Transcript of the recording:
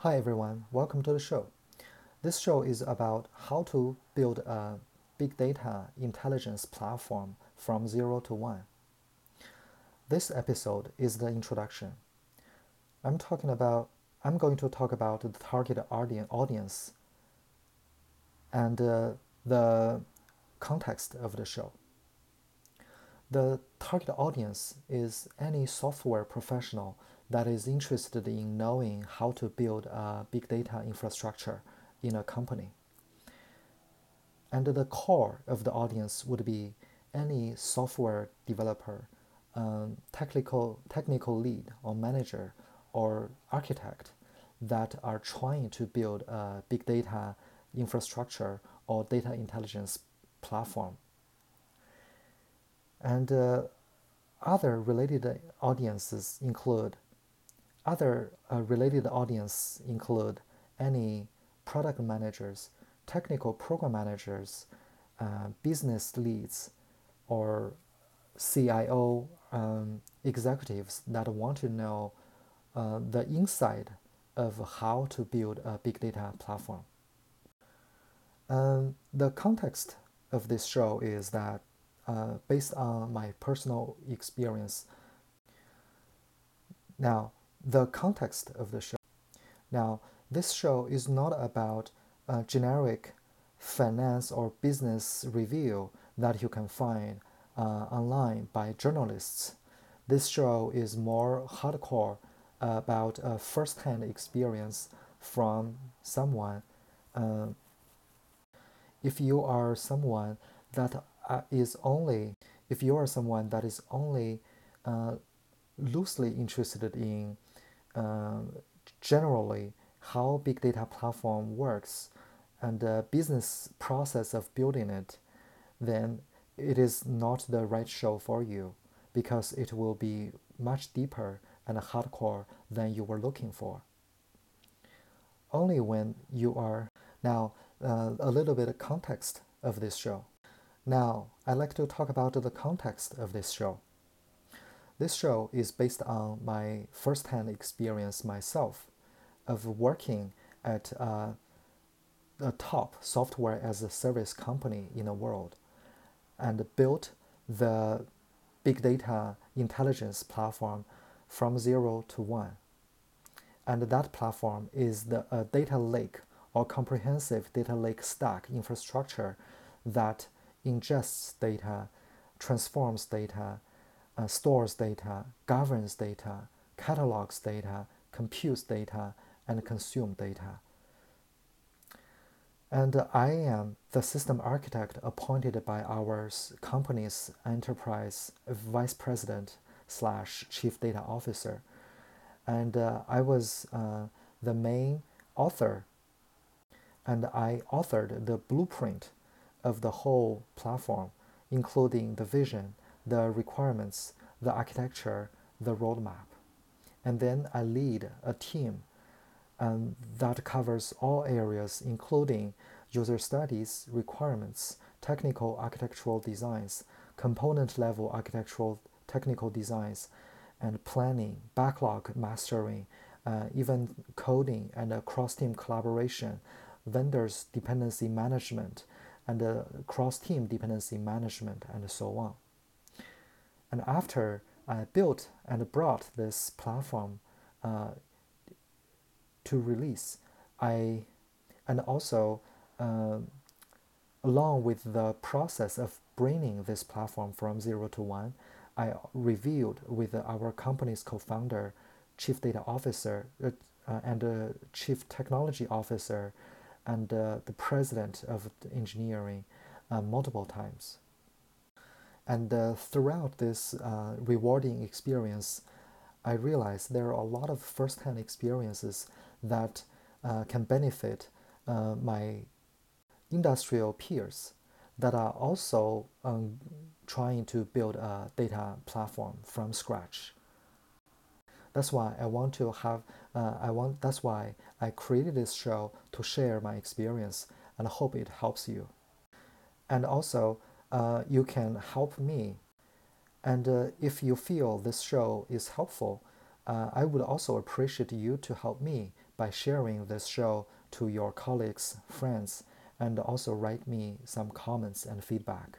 Hi everyone, welcome to the show. This show is about how to build a big data intelligence platform from zero to one. This episode is the introduction. I'm talking about I'm going to talk about the target audience and uh, the context of the show. The target audience is any software professional that is interested in knowing how to build a big data infrastructure in a company. And the core of the audience would be any software developer, um, technical, technical lead or manager or architect that are trying to build a big data infrastructure or data intelligence platform. And uh, other related audiences include other uh, related audience include any product managers, technical program managers, uh, business leads, or CIO um, executives that want to know uh, the inside of how to build a big data platform. Um, the context of this show is that uh, based on my personal experience. Now, the context of the show. Now, this show is not about a generic finance or business review that you can find uh, online by journalists. This show is more hardcore about a first-hand experience from someone. Uh, if you are someone that uh, is only, if you are someone that is only uh, loosely interested in uh, generally how big data platform works and the business process of building it, then it is not the right show for you because it will be much deeper and hardcore than you were looking for. Only when you are now uh, a little bit of context of this show. Now, I'd like to talk about the context of this show. This show is based on my first-hand experience myself of working at uh, a top software as a service company in the world and built the big data intelligence platform from zero to one. And that platform is the uh, data lake or comprehensive data lake stack infrastructure that ingests data, transforms data, uh, stores data, governs data, catalogs data, computes data, and consume data. And I am the system architect appointed by our company's enterprise vice president slash chief data officer. And uh, I was uh, the main author and I authored the blueprint of the whole platform, including the vision, the requirements, the architecture, the roadmap. And then I lead a team um, that covers all areas, including user studies, requirements, technical architectural designs, component level architectural technical designs, and planning, backlog mastering, uh, even coding and uh, cross team collaboration, vendors dependency management, and uh, cross team dependency management, and so on. And after I built and brought this platform uh, to release, I and also uh, along with the process of bringing this platform from zero to one, I reviewed with our company's co-founder, chief data officer, uh, uh, and uh, chief technology officer, and uh, the president of engineering multiple times. And uh, throughout this uh, rewarding experience, I realized there are a lot of first-hand experiences that uh, can benefit uh, my industrial peers that are also um, trying to build a data platform from scratch. That's why I want to have, uh, I want, that's why I created this show to share my experience and I hope it helps you. And also, uh, you can help me. And uh, if you feel this show is helpful, uh, I would also appreciate you to help me by sharing this show to your colleagues, friends, and also write me some comments and feedback.